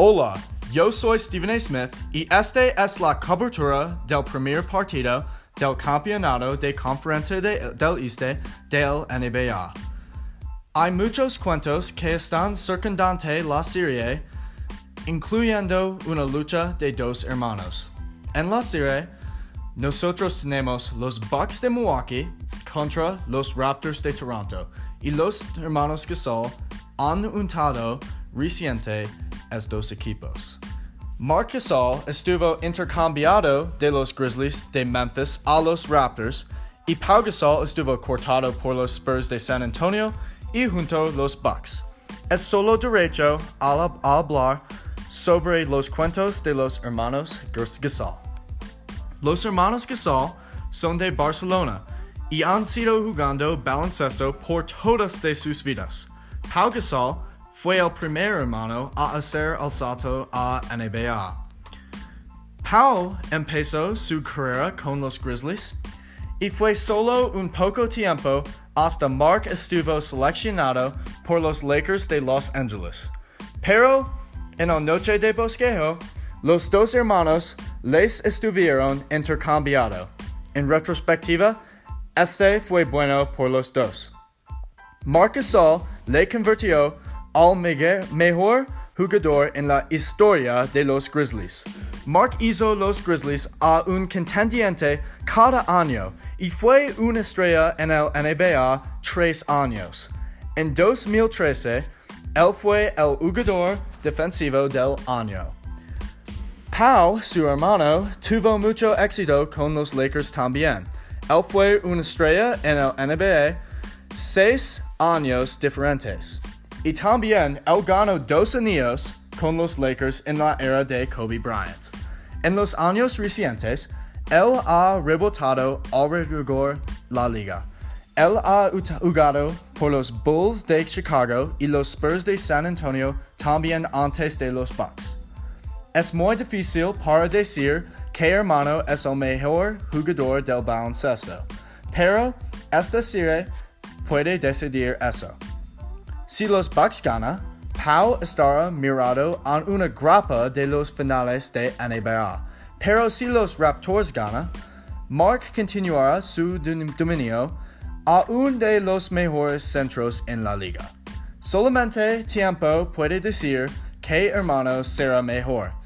Hola, yo soy Stephen A. Smith y este es la cobertura del primer partido del Campeonato de Conferencia de, del Este del NBA. Hay muchos cuentos que están circundante la serie, incluyendo una lucha de dos hermanos. En la serie, nosotros tenemos los Bucks de Milwaukee contra los Raptors de Toronto y los hermanos Gasol han untado reciente estos equipos. Marc Gasol estuvo intercambiado de los Grizzlies de Memphis a los Raptors y Pau Gasol estuvo cortado por los Spurs de San Antonio y junto los Bucks. Es solo derecho a hablar sobre los cuentos de los hermanos Gasol. Los hermanos Gasol son de Barcelona y han sido jugando baloncesto por todas de sus vidas. Pau Gasol fue el primer hermano a hacer el salto a NBA. Pau empezó su carrera con los Grizzlies y fue solo un poco tiempo hasta Mark estuvo seleccionado por los Lakers de Los Angeles. Pero en la noche de bosquejo, los dos hermanos les estuvieron intercambiado. En retrospectiva, este fue bueno por los dos. Marc Gasol le convirtió al mejor jugador en la historia de los Grizzlies. Mark hizo los Grizzlies a un contendiente cada año y fue una estrella en el NBA tres años. En 2013, él fue el jugador defensivo del año. Pau, su hermano, tuvo mucho éxito con los Lakers también. Él fue una estrella en el NBA seis años diferentes. Y también él ganó dos anillos con los Lakers en la era de Kobe Bryant. En los años recientes, él ha rebotado alrededor la liga. Él ha jugado por los Bulls de Chicago y los Spurs de San Antonio también antes de los Bucks. Es muy difícil para decir que hermano es el mejor jugador del baloncesto, pero esta serie puede decidir eso. Si los Bucks ganan, Pau estará mirado en una grapa de los finales de NBA. Pero si los Raptors ganan, Mark continuará su dominio a uno de los mejores centros en la liga. Solamente tiempo puede decir qué hermano será mejor.